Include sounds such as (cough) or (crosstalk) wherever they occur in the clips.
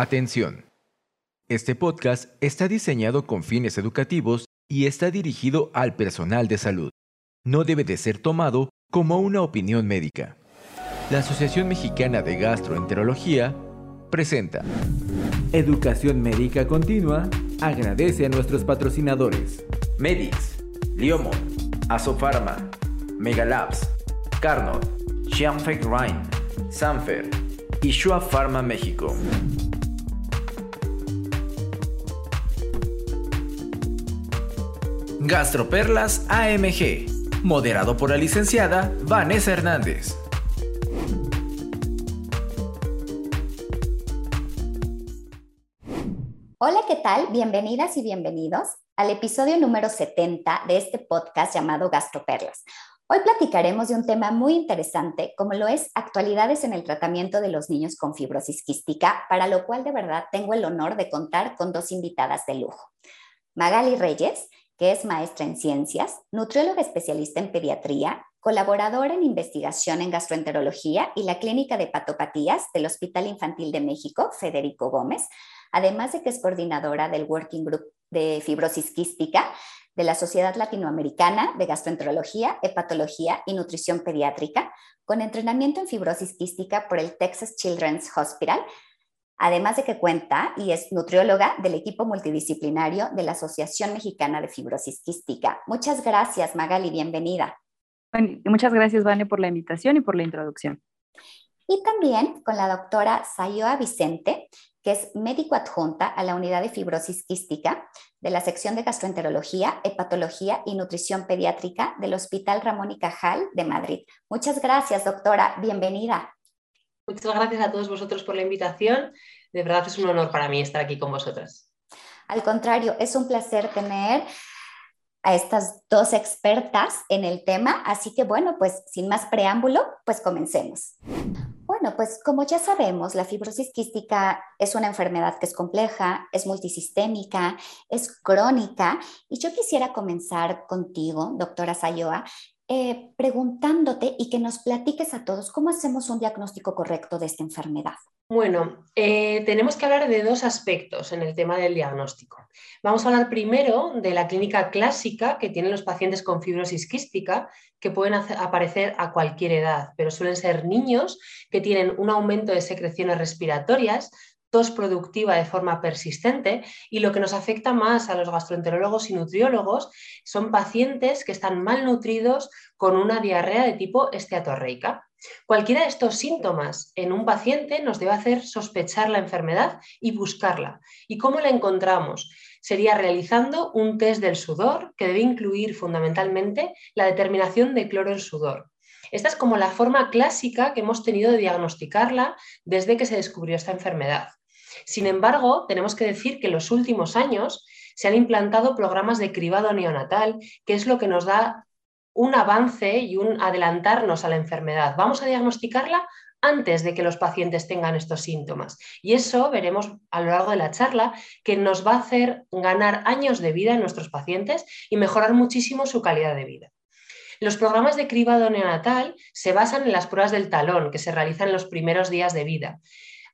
Atención. Este podcast está diseñado con fines educativos y está dirigido al personal de salud. No debe de ser tomado como una opinión médica. La Asociación Mexicana de Gastroenterología presenta Educación Médica Continua agradece a nuestros patrocinadores Medix, Liomon, Asofarma, Megalabs, Carnot, Xianfeng Rhine, Sanfer y Shua Pharma México. Gastroperlas AMG, moderado por la licenciada Vanessa Hernández. Hola, ¿qué tal? Bienvenidas y bienvenidos al episodio número 70 de este podcast llamado Gastroperlas. Hoy platicaremos de un tema muy interesante, como lo es actualidades en el tratamiento de los niños con fibrosis quística, para lo cual de verdad tengo el honor de contar con dos invitadas de lujo. Magali Reyes, que es maestra en ciencias, nutrióloga especialista en pediatría, colaboradora en investigación en gastroenterología y la Clínica de Patopatías del Hospital Infantil de México, Federico Gómez, además de que es coordinadora del Working Group de Fibrosis Quística de la Sociedad Latinoamericana de Gastroenterología, Hepatología y Nutrición Pediátrica, con entrenamiento en fibrosis quística por el Texas Children's Hospital, además de que cuenta y es nutrióloga del equipo multidisciplinario de la Asociación Mexicana de Fibrosis Quística. Muchas gracias, Magali, bienvenida. muchas gracias, Vane, por la invitación y por la introducción. Y también con la doctora Sayoa Vicente, que es médico adjunta a la unidad de fibrosis quística de la sección de gastroenterología, hepatología y nutrición pediátrica del Hospital Ramón y Cajal de Madrid. Muchas gracias, doctora. Bienvenida. Muchas gracias a todos vosotros por la invitación. De verdad es un honor para mí estar aquí con vosotras. Al contrario, es un placer tener a estas dos expertas en el tema, así que bueno, pues sin más preámbulo, pues comencemos. Bueno, pues como ya sabemos, la fibrosis quística es una enfermedad que es compleja, es multisistémica, es crónica, y yo quisiera comenzar contigo, doctora Sayoa, eh, preguntándote y que nos platiques a todos cómo hacemos un diagnóstico correcto de esta enfermedad. Bueno, eh, tenemos que hablar de dos aspectos en el tema del diagnóstico. Vamos a hablar primero de la clínica clásica que tienen los pacientes con fibrosis quística, que pueden aparecer a cualquier edad, pero suelen ser niños que tienen un aumento de secreciones respiratorias, tos productiva de forma persistente y lo que nos afecta más a los gastroenterólogos y nutriólogos son pacientes que están malnutridos con una diarrea de tipo esteatorreica. Cualquiera de estos síntomas en un paciente nos debe hacer sospechar la enfermedad y buscarla. ¿Y cómo la encontramos? Sería realizando un test del sudor que debe incluir fundamentalmente la determinación de cloro en sudor. Esta es como la forma clásica que hemos tenido de diagnosticarla desde que se descubrió esta enfermedad. Sin embargo, tenemos que decir que en los últimos años se han implantado programas de cribado neonatal, que es lo que nos da un avance y un adelantarnos a la enfermedad. Vamos a diagnosticarla antes de que los pacientes tengan estos síntomas. Y eso veremos a lo largo de la charla que nos va a hacer ganar años de vida en nuestros pacientes y mejorar muchísimo su calidad de vida. Los programas de cribado neonatal se basan en las pruebas del talón que se realizan en los primeros días de vida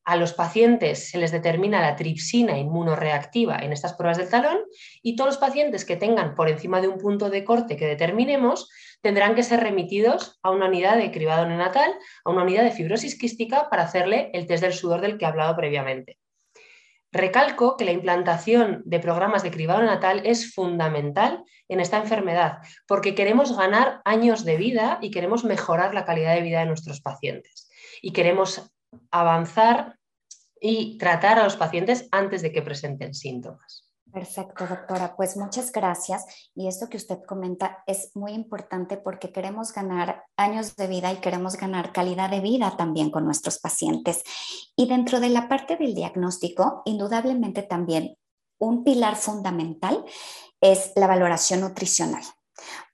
a los pacientes se les determina la tripsina inmunoreactiva en estas pruebas del talón y todos los pacientes que tengan por encima de un punto de corte que determinemos tendrán que ser remitidos a una unidad de cribado neonatal, a una unidad de fibrosis quística para hacerle el test del sudor del que he hablado previamente. Recalco que la implantación de programas de cribado neonatal es fundamental en esta enfermedad porque queremos ganar años de vida y queremos mejorar la calidad de vida de nuestros pacientes. Y queremos avanzar y tratar a los pacientes antes de que presenten síntomas. Perfecto, doctora. Pues muchas gracias. Y esto que usted comenta es muy importante porque queremos ganar años de vida y queremos ganar calidad de vida también con nuestros pacientes. Y dentro de la parte del diagnóstico, indudablemente también un pilar fundamental es la valoración nutricional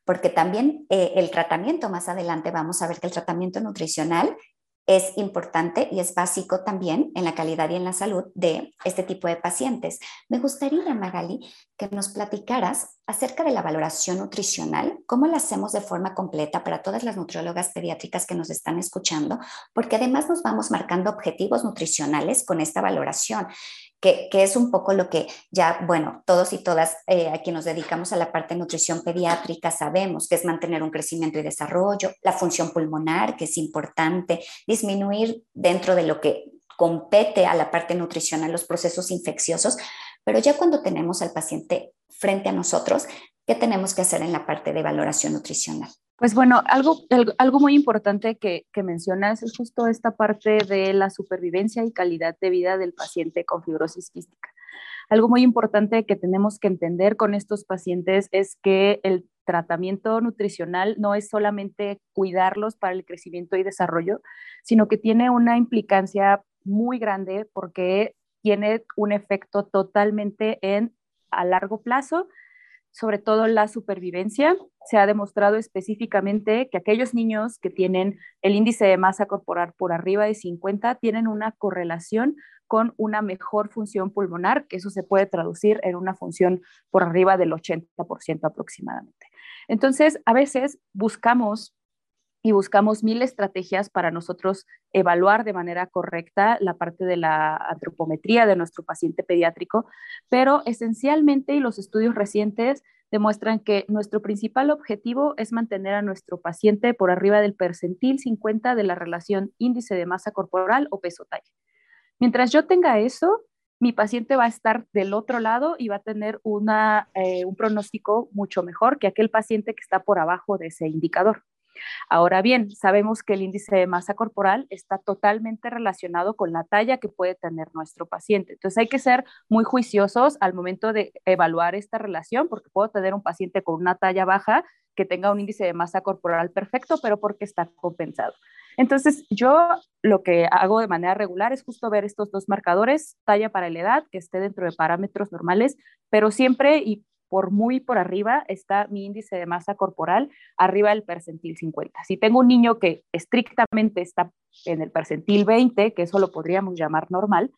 porque también eh, el tratamiento, más adelante vamos a ver que el tratamiento nutricional es importante y es básico también en la calidad y en la salud de este tipo de pacientes. Me gustaría, Magali, que nos platicaras acerca de la valoración nutricional, cómo la hacemos de forma completa para todas las nutriólogas pediátricas que nos están escuchando, porque además nos vamos marcando objetivos nutricionales con esta valoración. Que, es un poco lo que ya, bueno, todos y todas eh, a quien nos dedicamos a la parte de nutrición pediátrica sabemos, que es mantener un crecimiento y desarrollo, la función pulmonar, que es importante, disminuir dentro de lo que compete a la parte nutricional los procesos infecciosos, pero ya cuando tenemos al paciente frente a nosotros, ¿qué tenemos que hacer en la parte de valoración nutricional? Pues bueno, algo, algo muy importante que, que, mencionas es justo esta parte de la supervivencia y calidad de vida del paciente con fibrosis quística. Algo muy importante que tenemos que entender con estos pacientes es que el tratamiento nutricional no es solamente cuidarlos para el crecimiento y desarrollo, sino que tiene una implicancia muy grande porque tiene un efecto totalmente en a largo plazo sobre todo la supervivencia. Se ha demostrado específicamente que aquellos niños que tienen el índice de masa corporal por arriba de 50 tienen una correlación con una mejor función pulmonar, que eso se puede traducir en una función por arriba del 80% aproximadamente. Entonces, a veces buscamos y buscamos mil estrategias para nosotros evaluar de manera correcta la parte de la antropometría de nuestro paciente pediátrico, pero esencialmente y los estudios recientes demuestran que nuestro principal objetivo es mantener a nuestro paciente por arriba del percentil 50 de la relación índice de masa corporal o peso talla. Mientras yo tenga eso, mi paciente va a estar del otro lado y va a tener una, eh, un pronóstico mucho mejor que aquel paciente que está por abajo de ese indicador. Ahora bien, sabemos que el índice de masa corporal está totalmente relacionado con la talla que puede tener nuestro paciente. Entonces hay que ser muy juiciosos al momento de evaluar esta relación, porque puedo tener un paciente con una talla baja que tenga un índice de masa corporal perfecto, pero porque está compensado. Entonces, yo lo que hago de manera regular es justo ver estos dos marcadores, talla para la edad, que esté dentro de parámetros normales, pero siempre y por muy por arriba está mi índice de masa corporal, arriba del percentil 50. Si tengo un niño que estrictamente está en el percentil 20, que eso lo podríamos llamar normal,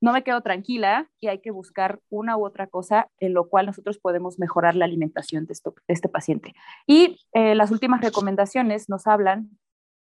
no me quedo tranquila y hay que buscar una u otra cosa en lo cual nosotros podemos mejorar la alimentación de, este paciente. Y eh, las últimas recomendaciones nos hablan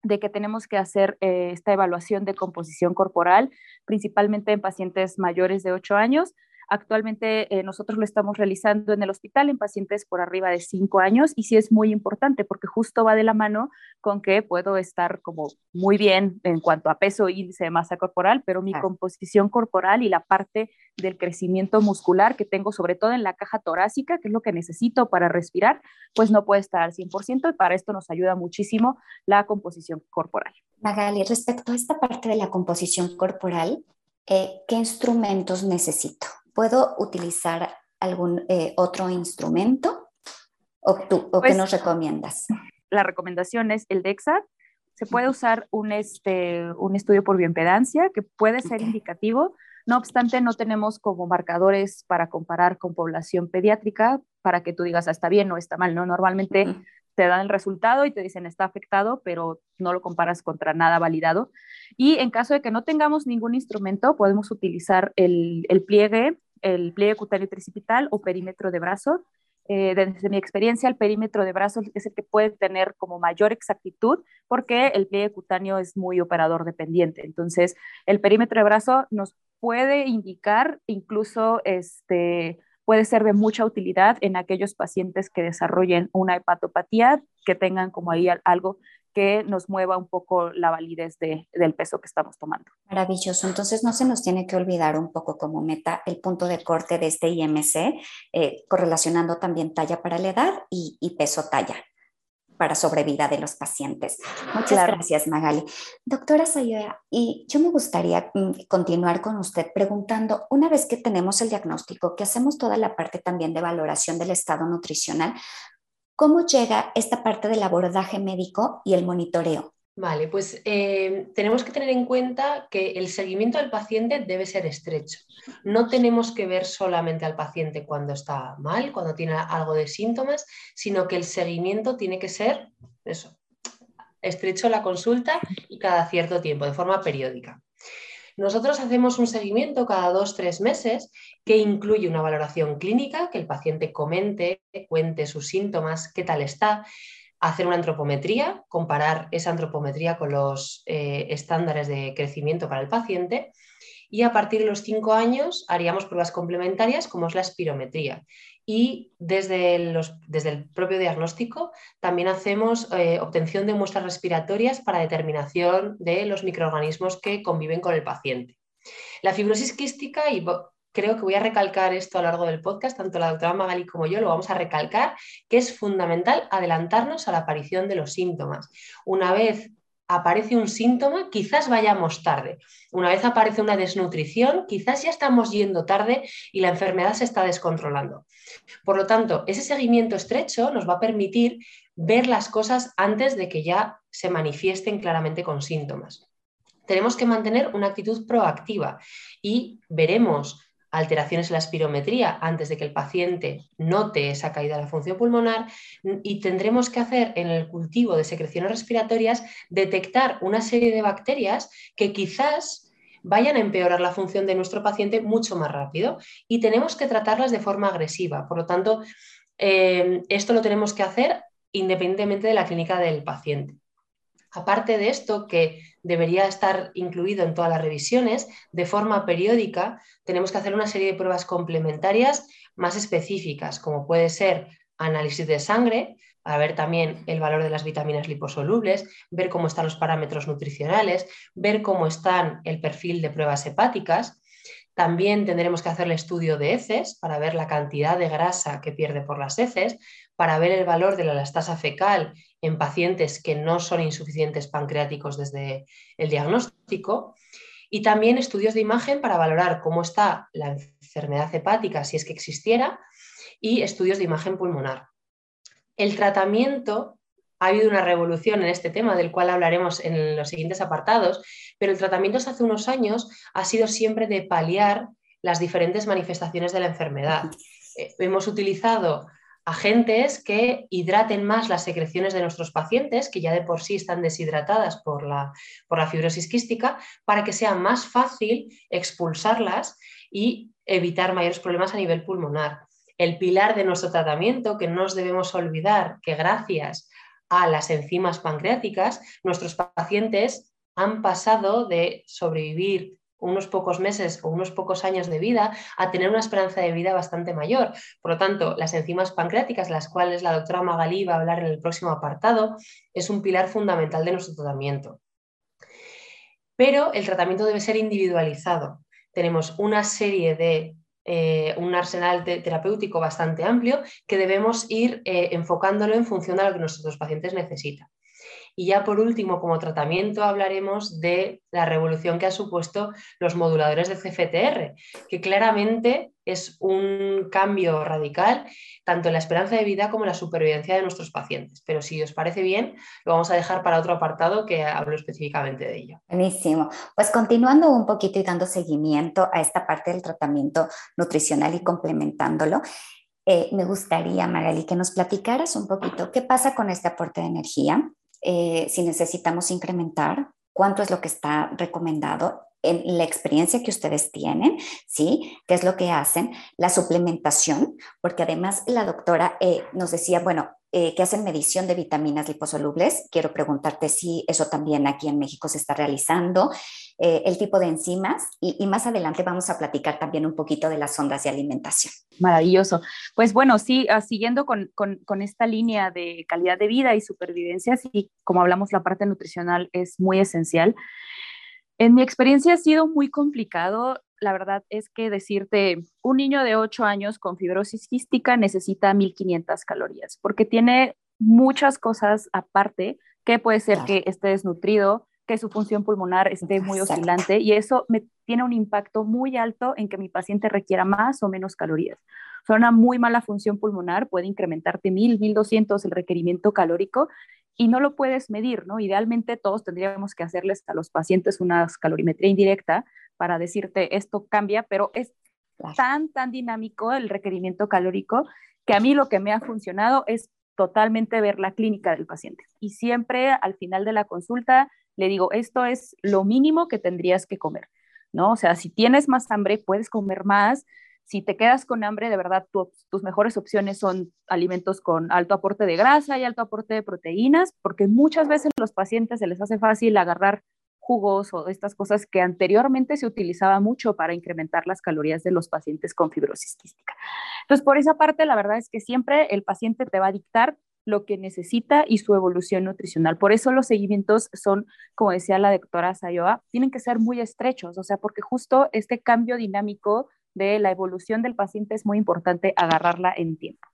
de que tenemos que hacer eh, esta evaluación de composición corporal, principalmente en pacientes mayores de 8 años, Actualmente eh, nosotros lo estamos realizando en el hospital en pacientes por arriba de 5 años y sí es muy importante porque justo va de la mano con que puedo estar como muy bien en cuanto a peso índice de masa corporal, pero mi composición corporal y la parte del crecimiento muscular que tengo sobre todo en la caja torácica, que es lo que necesito para respirar, pues no puede estar al 100% y para esto nos ayuda muchísimo la composición corporal. Magali, respecto a esta parte de la composición corporal, eh, ¿qué instrumentos necesito? ¿Puedo utilizar algún eh, otro instrumento? ¿O, tú, o qué pues, nos recomiendas? La recomendación es el DEXA. Se puede usar un, este, un estudio por bioimpedancia que puede ser indicativo. No obstante, no tenemos como marcadores para comparar con población pediátrica para que tú digas, ah, está bien o está mal. ¿no? Normalmente te dan el resultado y te dicen está afectado, pero no lo comparas contra nada validado. Y en caso de que no tengamos ningún instrumento, podemos utilizar el, el pliegue el pliegue cutáneo tricipital o perímetro de brazo. Eh, desde mi experiencia, el perímetro de brazo es el que puede tener como mayor exactitud porque el pliegue cutáneo es muy operador dependiente. Entonces, el perímetro de brazo nos puede indicar incluso este, puede ser de mucha utilidad en aquellos pacientes que desarrollen una hepatopatía, que tengan como ahí algo que nos mueva un poco la validez del peso que estamos tomando. Maravilloso. Entonces no se nos tiene que olvidar un poco como meta el punto de corte de este IMC, eh, correlacionando también talla para la edad y, peso talla para sobrevida de los pacientes. Muchas gracias, Magali. Doctora Sayoya, y yo me gustaría mm, continuar con usted preguntando, una vez que tenemos el diagnóstico, que hacemos toda la parte también de valoración del estado nutricional, ¿Cómo llega esta parte del abordaje médico y el monitoreo? Vale, pues eh, tenemos que tener en cuenta que el seguimiento del paciente debe ser estrecho. No tenemos que ver solamente al paciente cuando está mal, cuando tiene algo de síntomas, sino que el seguimiento tiene que ser eso, estrecho la consulta y cada cierto tiempo, de forma periódica. Nosotros hacemos un seguimiento cada dos, tres meses que incluye una valoración clínica, que el paciente comente, cuente sus síntomas, qué tal está, hacer una antropometría, comparar esa antropometría con los eh, estándares de crecimiento para el paciente y a partir de los cinco años haríamos pruebas complementarias como es la espirometría. Y desde, el propio diagnóstico también hacemos eh, obtención de muestras respiratorias para determinación de los microorganismos que conviven con el paciente. La fibrosis quística, y creo que voy a recalcar esto a lo largo del podcast, tanto la doctora Magali como yo lo vamos a recalcar, que es fundamental adelantarnos a la aparición de los síntomas. Una vez aparece un síntoma, quizás vayamos tarde. Una vez aparece una desnutrición, quizás ya estamos yendo tarde y la enfermedad se está descontrolando. Por lo tanto, ese seguimiento estrecho nos va a permitir ver las cosas antes de que ya se manifiesten claramente con síntomas. Tenemos que mantener una actitud proactiva y veremos alteraciones en la espirometría antes de que el paciente note esa caída de la función pulmonar y tendremos que hacer en el cultivo de secreciones respiratorias detectar una serie de bacterias que quizás vayan a empeorar la función de nuestro paciente mucho más rápido y tenemos que tratarlas de forma agresiva. Por lo tanto, eh, esto lo tenemos que hacer independientemente de la clínica del paciente. Aparte de esto, que debería estar incluido en todas las revisiones, de forma periódica tenemos que hacer una serie de pruebas complementarias más específicas, como puede ser análisis de sangre, para ver también el valor de las vitaminas liposolubles, ver cómo están los parámetros nutricionales, ver cómo están el perfil de pruebas hepáticas. También tendremos que hacer el estudio de heces para ver la cantidad de grasa que pierde por las heces, para ver el valor de la elastasa fecal en pacientes que no son insuficientes pancreáticos desde el diagnóstico y también estudios de imagen para valorar cómo está la enfermedad hepática si es que existiera y estudios de imagen pulmonar. El tratamiento, ha habido una revolución en este tema del cual hablaremos en los siguientes apartados, pero el tratamiento hace unos años ha sido siempre de paliar las diferentes manifestaciones de la enfermedad. Eh, hemos utilizado agentes que hidraten más las secreciones de nuestros pacientes, que ya de por sí están deshidratadas por la, por la fibrosis quística, para que sea más fácil expulsarlas y evitar mayores problemas a nivel pulmonar. El pilar de nuestro tratamiento, que no nos debemos olvidar que gracias a las enzimas pancreáticas, nuestros pacientes han pasado de sobrevivir unos pocos meses o unos pocos años de vida a tener una esperanza de vida bastante mayor. Por lo tanto, las enzimas pancreáticas, las cuales la doctora Magalí va a hablar en el próximo apartado, es un pilar fundamental de nuestro tratamiento. Pero el tratamiento debe ser individualizado. Tenemos una serie de eh, un arsenal terapéutico bastante amplio que debemos ir eh, enfocándolo en función de lo que nuestros pacientes necesitan. Y ya por último, como tratamiento, hablaremos de la revolución que ha supuesto los moduladores de CFTR, que claramente es un cambio radical tanto en la esperanza de vida como en la supervivencia de nuestros pacientes. Pero si os parece bien, lo vamos a dejar para otro apartado que hablo específicamente de ello. Buenísimo. Pues continuando un poquito y dando seguimiento a esta parte del tratamiento nutricional y complementándolo, eh, me gustaría, Magali, que nos platicaras un poquito qué pasa con este aporte de energía, eh, si necesitamos incrementar, cuánto es lo que está recomendado en la experiencia que ustedes tienen, ¿sí? ¿Qué es lo que hacen? La suplementación, porque además la doctora eh, nos decía, bueno, eh, que hacen medición de vitaminas liposolubles. Quiero preguntarte si eso también aquí en México se está realizando, eh, el tipo de enzimas y, más adelante vamos a platicar también un poquito de las ondas de alimentación. Maravilloso. Pues bueno, sí, ah, siguiendo con, con, con, esta línea de calidad de vida y supervivencia, sí, como hablamos, la parte nutricional es muy esencial. En mi experiencia ha sido muy complicado. La verdad es que decirte, un niño de 8 años con fibrosis quística necesita 1500 calorías, porque tiene muchas cosas aparte, que puede ser que esté desnutrido, que su función pulmonar esté muy oscilante y eso me tiene un impacto muy alto en que mi paciente requiera más o menos calorías. O una muy mala función pulmonar puede incrementarte 1000, 1200 el requerimiento calórico y no lo puedes medir, ¿no? Idealmente todos tendríamos que hacerles a los pacientes una calorimetría indirecta para decirte esto cambia, pero es tan, tan dinámico el requerimiento calórico que a mí lo que me ha funcionado es totalmente ver la clínica del paciente. Y siempre al final de la consulta le digo, esto es lo mínimo que tendrías que comer, ¿no? O sea, si tienes más hambre, puedes comer más. Si te quedas con hambre, de verdad, tus mejores opciones son alimentos con alto aporte de grasa y alto aporte de proteínas, porque muchas veces a los pacientes se les hace fácil agarrar jugos o estas cosas que anteriormente se utilizaba mucho para incrementar las calorías de los pacientes con fibrosis quística. Entonces, por esa parte, la verdad es que siempre el paciente te va a dictar lo que necesita y su evolución nutricional. Por eso los seguimientos son, como decía la doctora Sayoa, tienen que ser muy estrechos, o sea, porque justo este cambio dinámico de la evolución del paciente es muy importante agarrarla en tiempo.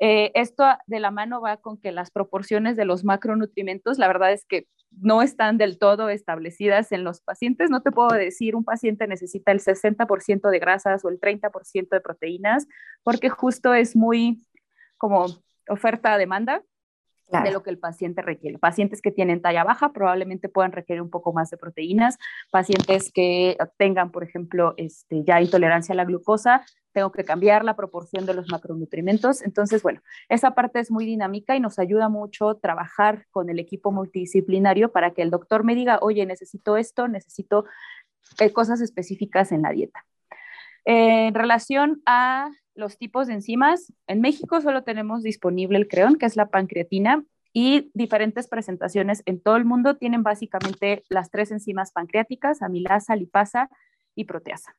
Eh, esto de la mano va con que las proporciones de los macronutrientes, la verdad es que no están del todo establecidas en los pacientes. No te puedo decir un paciente necesita el 60% de grasas o el 30% de proteínas, porque justo es muy como oferta-demanda de lo que el paciente requiere. Pacientes que tienen talla baja probablemente puedan requerir un poco más de proteínas. Pacientes que tengan, por ejemplo, este, ya intolerancia a la glucosa, tengo que cambiar la proporción de los macronutrientes. Entonces, bueno, esa parte es muy dinámica y nos ayuda mucho trabajar con el equipo multidisciplinario para que el doctor me diga, oye, necesito esto, necesito eh, cosas específicas en la dieta. en relación a los tipos de enzimas, en México solo tenemos disponible el creón, que es la pancreatina, y diferentes presentaciones en todo el mundo tienen básicamente las tres enzimas pancreáticas, amilasa, lipasa y proteasa.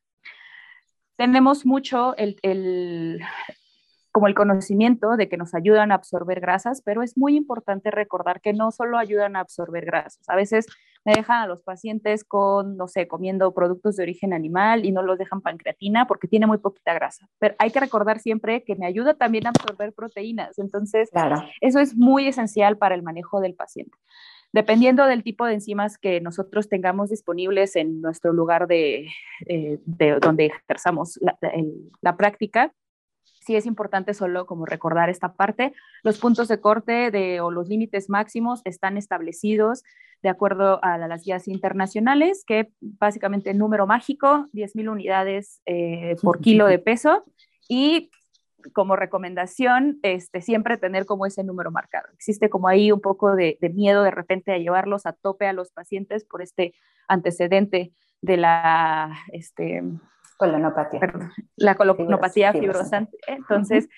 Tenemos mucho el, como el conocimiento de que nos ayudan a absorber grasas, pero es muy importante recordar que no solo ayudan a absorber grasas. A veces me dejan a los pacientes con, no sé, comiendo productos de origen animal y no los dejan pancreatina porque tiene muy poquita grasa. Pero hay que recordar siempre que me ayuda también a absorber proteínas. Entonces, eso es muy esencial para el manejo del paciente. Dependiendo del tipo de enzimas que nosotros tengamos disponibles en nuestro lugar de, eh, donde ejerzamos la práctica, sí es importante solo como recordar esta parte. Los puntos de corte de, o los límites máximos están establecidos de acuerdo a las guías internacionales, que básicamente número mágico, 10.000 unidades eh, por (laughs) kilo de peso y como recomendación, este, siempre tener como ese número marcado. Existe como ahí un poco de, de miedo de repente a llevarlos a tope a los pacientes por este antecedente de la, este, Colonopatía. la colonopatía fibrosante. Entonces,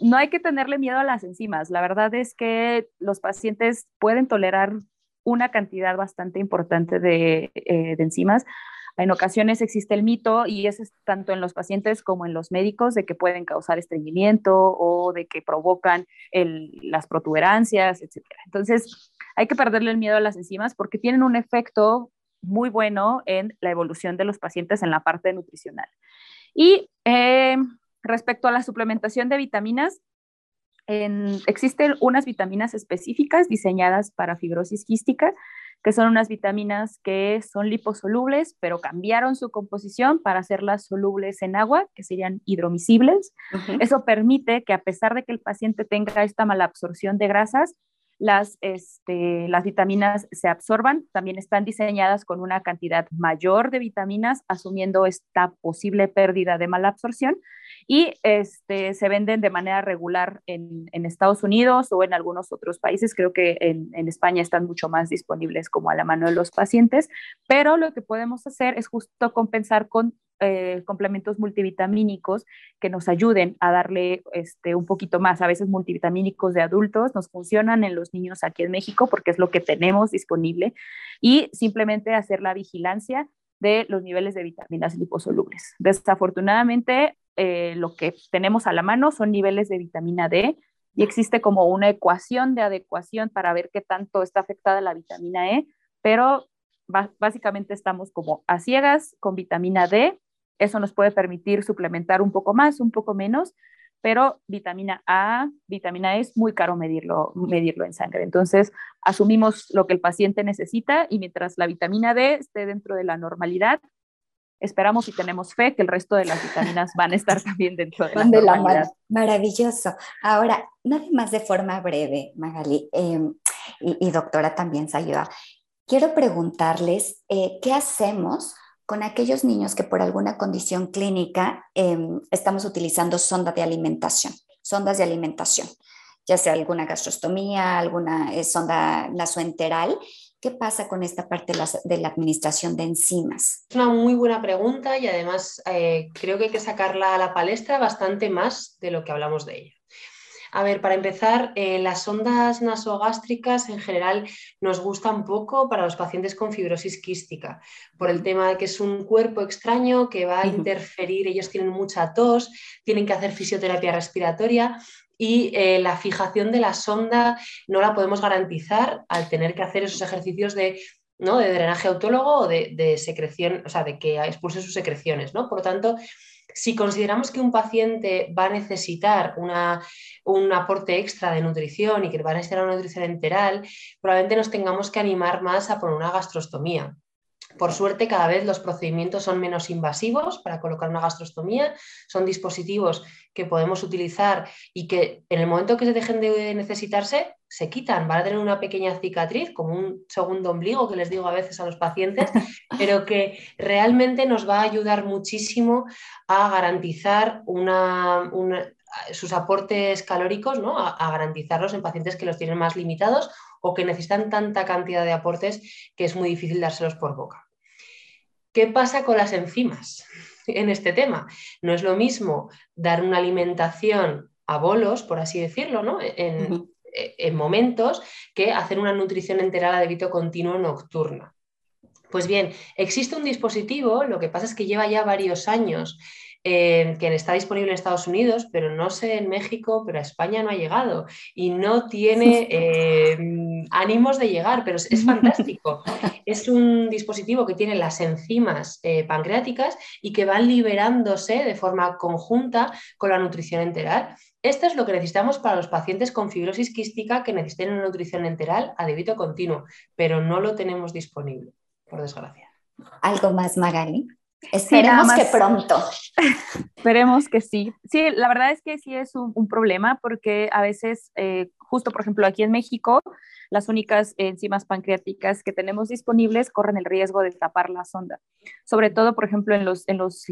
no hay que tenerle miedo a las enzimas. La verdad es que los pacientes pueden tolerar una cantidad bastante importante de, eh, enzimas. En ocasiones existe el mito, y eso es tanto en los pacientes como en los médicos, de que pueden causar estreñimiento o de que provocan las protuberancias, etc. Entonces, hay que perderle el miedo a las enzimas porque tienen un efecto muy bueno en la evolución de los pacientes en la parte nutricional. Y eh, respecto a la suplementación de vitaminas, existen unas vitaminas específicas diseñadas para fibrosis quística, que son unas vitaminas que son liposolubles, pero cambiaron su composición para hacerlas solubles en agua, que serían hidromiscibles. Eso permite que a pesar de que el paciente tenga esta mala absorción de grasas, las, este, las vitaminas se absorban, también están diseñadas con una cantidad mayor de vitaminas, asumiendo esta posible pérdida de mala absorción, y este, se venden de manera regular en, en Estados Unidos o en algunos otros países. Creo que en, en, España están mucho más disponibles como a la mano de los pacientes, pero lo que podemos hacer es justo compensar con eh, complementos multivitamínicos que nos ayuden a darle este, un poquito más. A veces multivitamínicos de adultos nos funcionan en los niños aquí en México porque es lo que tenemos disponible y simplemente hacer la vigilancia de los niveles de vitaminas liposolubles. Desafortunadamente, eh, lo que tenemos a la mano son niveles de vitamina D y existe como una ecuación de adecuación para ver qué tanto está afectada la vitamina E, pero básicamente estamos como a ciegas con vitamina D eso nos puede permitir suplementar un poco más, un poco menos, pero vitamina A, vitamina E es muy caro medirlo, medirlo en sangre. Entonces, asumimos lo que el paciente necesita y mientras la vitamina D esté dentro de la normalidad, esperamos y tenemos fe que el resto de las vitaminas van a estar también dentro de la normalidad. maravilloso. Ahora, nada más de forma breve, Magali, em, y, doctora también se ayuda. Quiero preguntarles, eh, ¿qué hacemos con aquellos niños que por alguna condición clínica em, estamos utilizando sondas de alimentación, sondas de alimentación, ya sea alguna gastrostomía, alguna eh, sonda nasoenteral. ¿Qué pasa con esta parte de la, administración de enzimas? Es una muy buena pregunta y además eh, creo que hay que sacarla a la palestra bastante más de lo que hablamos de ella. A ver, para empezar, eh, las sondas nasogástricas en general nos gustan poco para los pacientes con fibrosis quística, por el tema de que es un cuerpo extraño que va a interferir, ellos tienen mucha tos, tienen que hacer fisioterapia respiratoria y eh, la fijación de la sonda no la podemos garantizar al tener que hacer esos ejercicios de ¿no? de drenaje autólogo o de, secreción, o sea, de que expulse sus secreciones, ¿no? Por lo tanto, si consideramos que un paciente va a necesitar un aporte extra de nutrición y que va a necesitar una nutrición enteral, probablemente nos tengamos que animar más a poner una gastrostomía. Por suerte, cada vez los procedimientos son menos invasivos para colocar una gastrostomía. Son dispositivos que podemos utilizar y que en el momento que se dejen de necesitarse, se quitan. Van a tener una pequeña cicatriz, como un segundo ombligo que les digo a veces a los pacientes, (laughs) pero que realmente nos va a ayudar muchísimo a garantizar sus aportes calóricos, ¿no? a garantizarlos en pacientes que los tienen más limitados o que necesitan tanta cantidad de aportes que es muy difícil dárselos por boca. ¿Qué pasa con las enzimas (laughs) en este tema? No es lo mismo dar una alimentación a bolos, por así decirlo, ¿no? en, momentos, que hacer una nutrición enteral a débito continuo nocturna. Pues bien, existe un dispositivo, lo que pasa es que lleva ya varios años que está disponible en Estados Unidos, pero no sé en México, pero a España no ha llegado y no tiene eh, ánimos de llegar, pero es, fantástico. (laughs) es un dispositivo que tiene las enzimas eh, pancreáticas y que van liberándose de forma conjunta con la nutrición enteral. Esto es lo que necesitamos para los pacientes con fibrosis quística que necesiten una nutrición enteral a débito continuo, pero no lo tenemos disponible, por desgracia. ¿Algo más, Magali? Esperemos que pronto. (laughs) Esperemos que sí. Sí, la verdad es que sí es un, problema porque a veces, eh, justo por ejemplo aquí en México, las únicas enzimas pancreáticas que tenemos disponibles corren el riesgo de tapar la sonda. Sobre todo, por ejemplo, en los, en los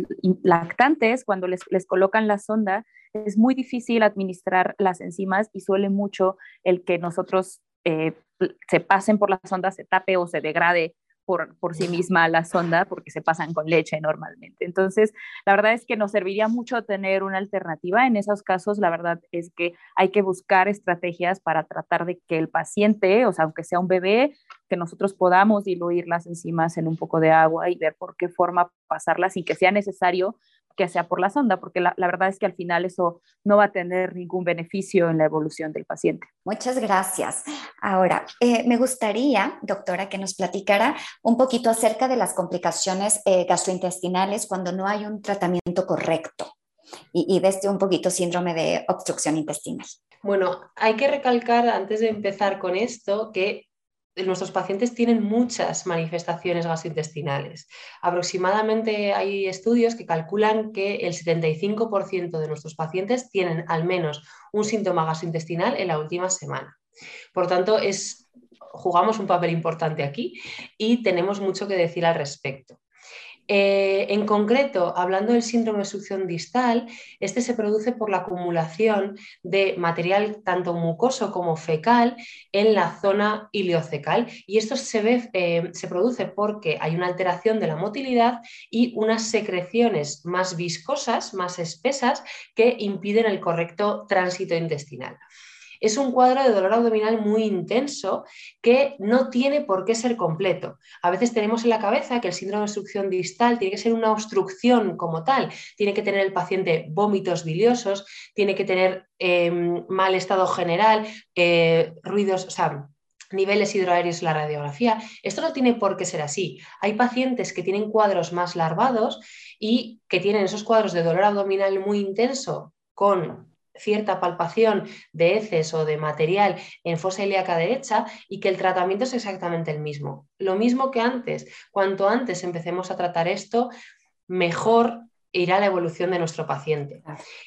lactantes, cuando les, les colocan la sonda, es muy difícil administrar las enzimas y suele mucho el que nosotros eh, se pasen por la sonda, se tape o se degrade por, sí misma la sonda porque se pasan con leche normalmente. Entonces, la verdad es que nos serviría mucho tener una alternativa. En esos casos, la verdad es que hay que buscar estrategias para tratar de que el paciente, o sea, aunque sea un bebé, que nosotros podamos diluir las enzimas en un poco de agua y ver por qué forma pasarlas sin que sea necesario que sea por la sonda, porque la, verdad es que al final eso no va a tener ningún beneficio en la evolución del paciente. Muchas gracias. Ahora, eh, me gustaría, doctora, que nos platicara un poquito acerca de las complicaciones eh, gastrointestinales cuando no hay un tratamiento correcto y, y de este un poquito síndrome de obstrucción intestinal. Bueno, hay que recalcar antes de empezar con esto que nuestros pacientes tienen muchas manifestaciones gastrointestinales. Aproximadamente hay estudios que calculan que el 75% de nuestros pacientes tienen al menos un síntoma gastrointestinal en la última semana. Por tanto, es, jugamos un papel importante aquí y tenemos mucho que decir al respecto. Eh, en concreto, hablando del síndrome de succión distal, este se produce por la acumulación de material tanto mucoso como fecal en la zona iliocecal y esto se, eh, se produce porque hay una alteración de la motilidad y unas secreciones más viscosas, más espesas, que impiden el correcto tránsito intestinal. Es un cuadro de dolor abdominal muy intenso que no tiene por qué ser completo. A veces tenemos en la cabeza que el síndrome de obstrucción distal tiene que ser una obstrucción como tal, tiene que tener el paciente vómitos biliosos, tiene que tener em, mal estado general, eh, ruidos, o sea, niveles hidroaéreos en la radiografía. Esto no tiene por qué ser así. Hay pacientes que tienen cuadros más larvados y que tienen esos cuadros de dolor abdominal muy intenso con cierta palpación de heces o de material en fosa ilíaca derecha y que el tratamiento es exactamente el mismo. Lo mismo que antes. Cuanto antes empecemos a tratar esto, mejor irá la evolución de nuestro paciente.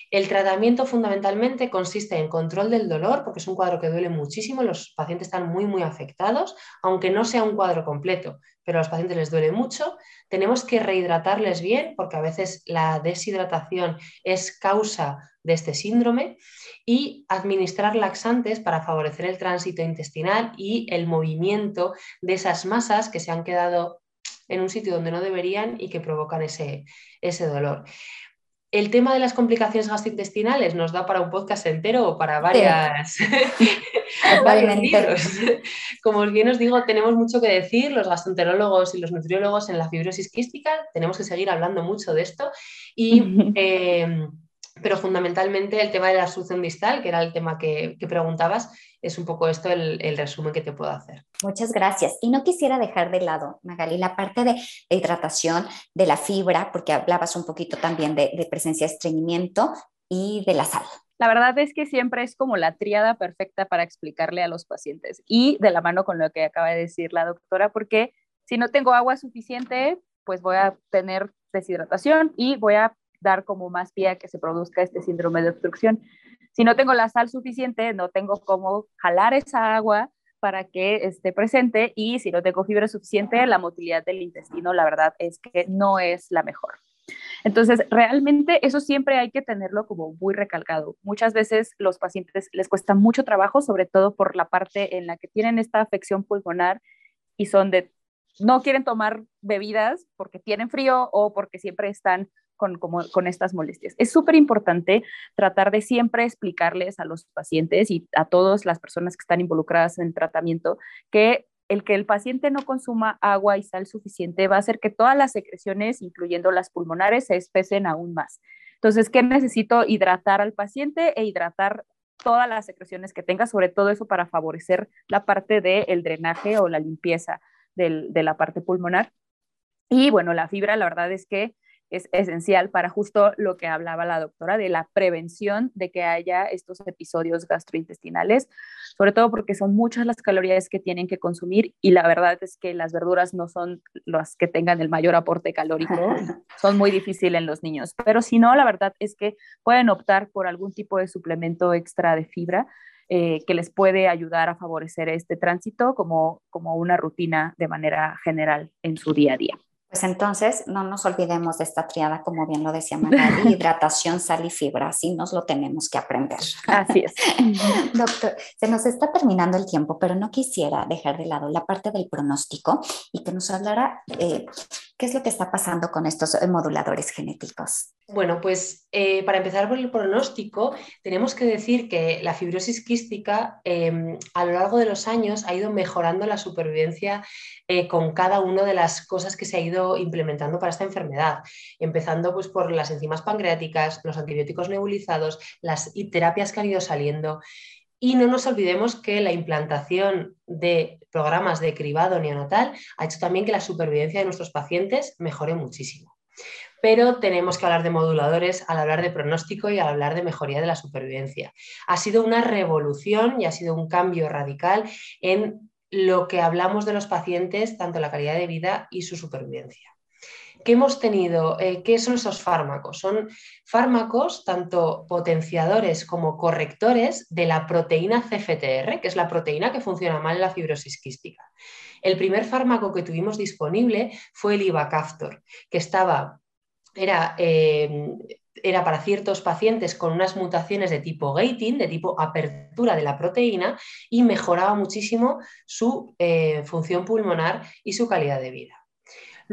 El tratamiento fundamentalmente consiste en control del dolor, porque es un cuadro que duele muchísimo, los pacientes están muy, muy afectados, aunque no sea un cuadro completo, pero a los pacientes les duele mucho. Tenemos que rehidratarles bien, porque a veces la deshidratación es causa de este síndrome, y administrar laxantes para favorecer el tránsito intestinal y el movimiento de esas masas que se han quedado en un sitio donde no deberían y que provocan ese, ese dolor. El tema de las complicaciones gastrointestinales nos da para un podcast entero o para varias, (laughs) (laughs) varios Como bien os digo, tenemos mucho que decir, los gastroenterólogos y los nutriólogos en la fibrosis quística, tenemos que seguir hablando mucho de esto y (laughs) eh, pero fundamentalmente el tema de la solución distal, que era el tema que, preguntabas, es un poco esto el, resumen que te puedo hacer. Muchas gracias. Y no quisiera dejar de lado, Magali, la parte de, hidratación, de la fibra, porque hablabas un poquito también de, de presencia de estreñimiento y de la sal. La verdad es que siempre es como la triada perfecta para explicarle a los pacientes y de la mano con lo que acaba de decir la doctora, porque si no tengo agua suficiente, pues voy a tener deshidratación y voy a dar como más pie a que se produzca este síndrome de obstrucción. Si no tengo la sal suficiente, no tengo cómo jalar esa agua para que esté presente y si no tengo fibra suficiente, la motilidad del intestino, la verdad es que no es la mejor. Entonces, realmente eso siempre hay que tenerlo como muy recalcado. Muchas veces los pacientes les cuesta mucho trabajo, sobre todo por la parte en la que tienen esta afección pulmonar y son de no quieren tomar bebidas porque tienen frío o porque siempre están con, con estas molestias. Es súper importante tratar de siempre explicarles a los pacientes y a todas las personas que están involucradas en el tratamiento que el que el paciente no consuma agua y sal suficiente va a hacer que todas las secreciones, incluyendo las pulmonares, se espesen aún más. Entonces, ¿qué necesito? Hidratar al paciente e hidratar todas las secreciones que tenga, sobre todo eso para favorecer la parte del drenaje o la limpieza de la parte pulmonar. Y bueno, la fibra, la verdad es que es esencial para justo lo que hablaba la doctora de la prevención de que haya estos episodios gastrointestinales, sobre todo porque son muchas las calorías que tienen que consumir y la verdad es que las verduras no son las que tengan el mayor aporte calórico, (laughs) son muy difíciles en los niños, pero si no, la verdad es que pueden optar por algún tipo de suplemento extra de fibra. Eh, que les puede ayudar a favorecer este tránsito como, como una rutina de manera general en su día a día. Pues entonces no nos olvidemos de esta triada, como bien lo decía Magali, (laughs) hidratación, sal y fibra, así nos lo tenemos que aprender. Así es. (laughs) Doctor, se nos está terminando el tiempo, pero no quisiera dejar de lado la parte del pronóstico y que nos hablara eh, qué es lo que está pasando con estos moduladores genéticos. Bueno, pues eh, para empezar por el pronóstico, tenemos que decir que la fibrosis quística em, a lo largo de los años ha ido mejorando la supervivencia eh, con cada una de las cosas que se ha ido implementando para esta enfermedad, empezando pues, por las enzimas pancreáticas, los antibióticos nebulizados, las terapias que han ido saliendo. Y no nos olvidemos que la implantación de programas de cribado neonatal ha hecho también que la supervivencia de nuestros pacientes mejore muchísimo pero tenemos que hablar de moduladores al hablar de pronóstico y al hablar de mejoría de la supervivencia. Ha sido una revolución y ha sido un cambio radical en lo que hablamos de los pacientes, tanto la calidad de vida y su supervivencia. ¿Qué hemos tenido? Eh, ¿Qué son esos fármacos? Son fármacos tanto potenciadores como correctores de la proteína CFTR, que es la proteína que funciona mal en la fibrosis quística. El primer fármaco que tuvimos disponible fue el Ibacaftor, que estaba era, eh, era para ciertos pacientes con unas mutaciones de tipo gating, de tipo apertura de la proteína, y mejoraba muchísimo su eh, función pulmonar y su calidad de vida.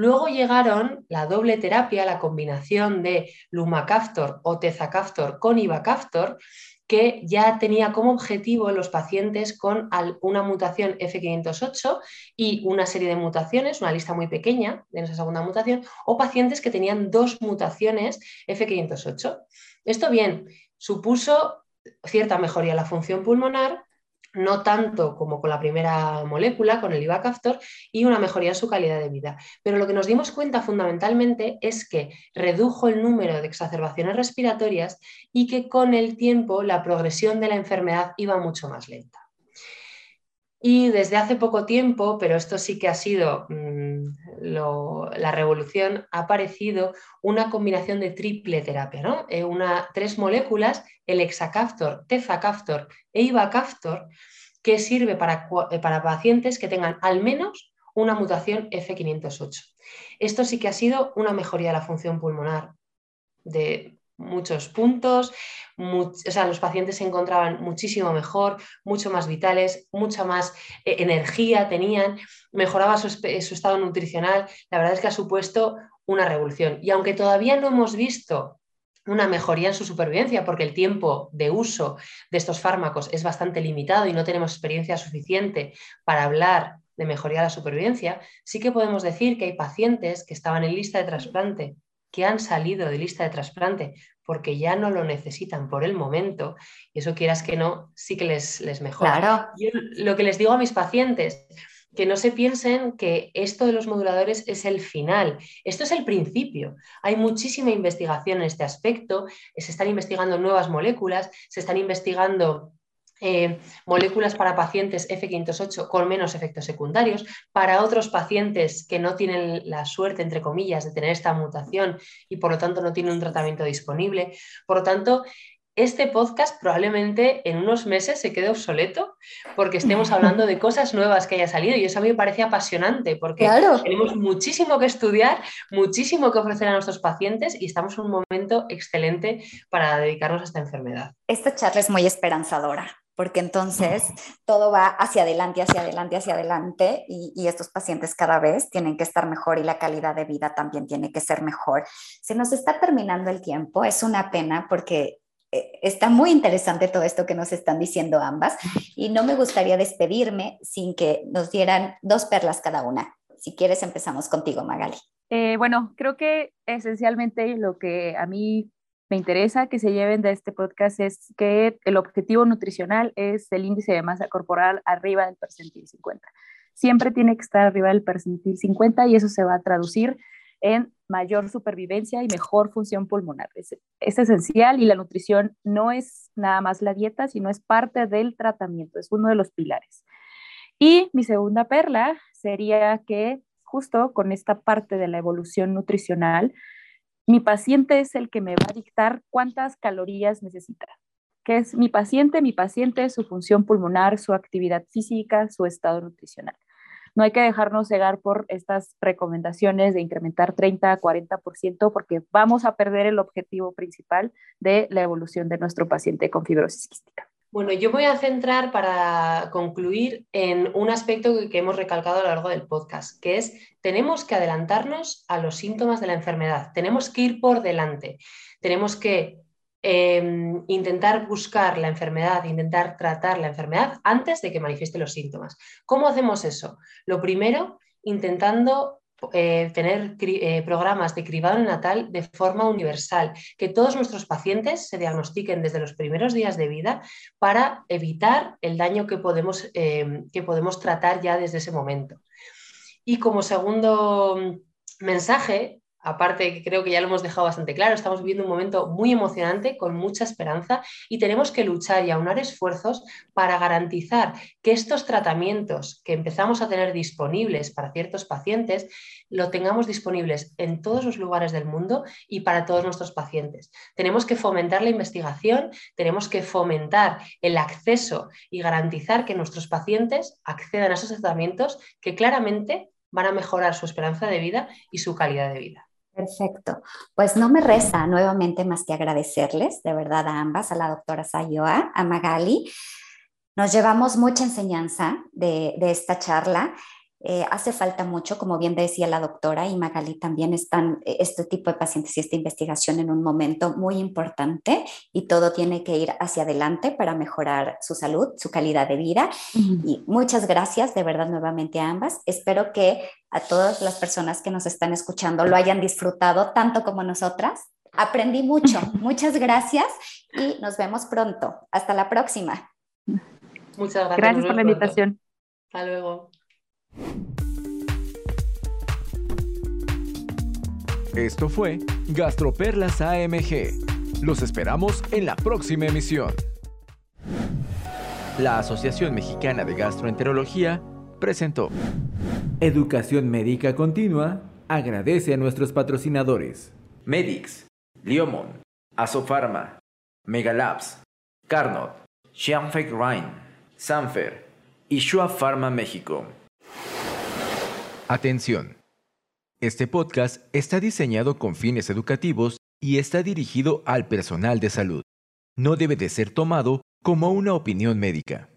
Luego llegaron la doble terapia, la combinación de lumacaftor o tezacaftor con ibacaftor, que ya tenía como objetivo los pacientes con una mutación F508 y una serie de mutaciones, una lista muy pequeña de esa segunda mutación, o pacientes que tenían dos mutaciones F508. Esto bien, supuso cierta mejoría en la función pulmonar, no tanto como con la primera molécula, con el Ibacaftor, y una mejoría en su calidad de vida. Pero lo que nos dimos cuenta fundamentalmente es que redujo el número de exacerbaciones respiratorias y que con el tiempo la progresión de la enfermedad iba mucho más lenta. Y desde hace poco tiempo, pero esto sí que ha sido mm, la revolución, ha aparecido una combinación de triple terapia, ¿no? Eh, una, tres moléculas, el hexacaftor, tefacaftor e ibacaftor, que sirve para, eh, para pacientes que tengan al menos una mutación F508. Esto sí que ha sido una mejoría de la función pulmonar de muchos puntos, o sea, los pacientes se encontraban muchísimo mejor, mucho más vitales, mucha más eh, energía tenían, mejoraba su, su, estado nutricional, la verdad es que ha supuesto una revolución. Y aunque todavía no hemos visto una mejoría en su supervivencia, porque el tiempo de uso de estos fármacos es bastante limitado y no tenemos experiencia suficiente para hablar de mejoría de la supervivencia, sí que podemos decir que hay pacientes que estaban en lista de trasplante que han salido de lista de trasplante porque ya no lo necesitan por el momento, y eso quieras que no, sí que les, les mejora. Yo lo que les digo a mis pacientes, que no se piensen que esto de los moduladores es el final, esto es el principio. Hay muchísima investigación en este aspecto, se están investigando nuevas moléculas, se están investigando eh, moléculas para pacientes F508 con menos efectos secundarios, para otros pacientes que no tienen la suerte, entre comillas, de tener esta mutación y por lo tanto no tienen un tratamiento disponible. Por lo tanto, este podcast probablemente en unos meses se quede obsoleto porque estemos (laughs) hablando de cosas nuevas que haya salido y eso a mí me parece apasionante porque tenemos muchísimo que estudiar, muchísimo que ofrecer a nuestros pacientes y estamos en un momento excelente para dedicarnos a esta enfermedad. Esta charla es muy esperanzadora porque entonces todo va hacia adelante, hacia adelante, hacia adelante y, estos pacientes cada vez tienen que estar mejor y la calidad de vida también tiene que ser mejor. Se nos está terminando el tiempo, es una pena porque eh, está muy interesante todo esto que nos están diciendo ambas y no me gustaría despedirme sin que nos dieran dos perlas cada una. Si quieres, empezamos contigo, Magali. Eh, bueno, creo que esencialmente lo que a mí me interesa que se lleven de este podcast es que el objetivo nutricional es el índice de masa corporal arriba del percentil 50. Siempre tiene que estar arriba del percentil 50 y eso se va a traducir en mayor supervivencia y mejor función pulmonar. Es, es, esencial y la nutrición no es nada más la dieta, sino es parte del tratamiento, es uno de los pilares. Y mi segunda perla sería que justo con esta parte de la evolución nutricional, mi paciente es el que me va a dictar cuántas calorías necesita. ¿Qué es mi paciente? Mi paciente, su función pulmonar, su actividad física, su estado nutricional. No hay que dejarnos cegar por estas recomendaciones de incrementar 30 a 40% porque vamos a perder el objetivo principal de la evolución de nuestro paciente con fibrosis quística. Bueno, yo voy a centrar para concluir en un aspecto que hemos recalcado a lo largo del podcast, que es tenemos que adelantarnos a los síntomas de la enfermedad, tenemos que ir por delante, tenemos que em, intentar buscar la enfermedad, intentar tratar la enfermedad antes de que manifieste los síntomas. ¿Cómo hacemos eso? Lo primero, intentando eh, tener eh, programas de cribado natal de forma universal, que todos nuestros pacientes se diagnostiquen desde los primeros días de vida para evitar el daño que podemos, eh, que podemos tratar ya desde ese momento. Y como segundo mensaje, aparte creo que ya lo hemos dejado bastante claro, estamos viviendo un momento muy emocionante, con mucha esperanza y tenemos que luchar y aunar esfuerzos para garantizar que estos tratamientos que empezamos a tener disponibles para ciertos pacientes, lo tengamos disponibles en todos los lugares del mundo y para todos nuestros pacientes. Tenemos que fomentar la investigación, tenemos que fomentar el acceso y garantizar que nuestros pacientes accedan a esos tratamientos que claramente van a mejorar su esperanza de vida y su calidad de vida. Perfecto. Pues no me resta nuevamente más que agradecerles de verdad a ambas, a la doctora Sayoa, a Magali. Nos llevamos mucha enseñanza de, de esta charla eh, hace falta mucho, como bien decía la doctora y Magali, también están eh, este tipo de pacientes y esta investigación en un momento muy importante y todo tiene que ir hacia adelante para mejorar su salud, su calidad de vida. Y muchas gracias de verdad nuevamente a ambas. Espero que a todas las personas que nos están escuchando lo hayan disfrutado tanto como nosotras. Aprendí mucho. Muchas gracias y nos vemos pronto. Hasta la próxima. Muchas gracias. Gracias por la invitación. Hasta luego. Esto fue Gastroperlas AMG. Los esperamos en la próxima emisión. la Asociación Mexicana de Gastroenterología presentó. Educación Médica Continua agradece a nuestros patrocinadores. Medix, Liomon, Asofarma, Megalabs, Carnot, Xianfeng Rhine, Sanfer y Shua Pharma México. Atención. Este podcast está diseñado con fines educativos y está dirigido al personal de salud. No debe de ser tomado como una opinión médica.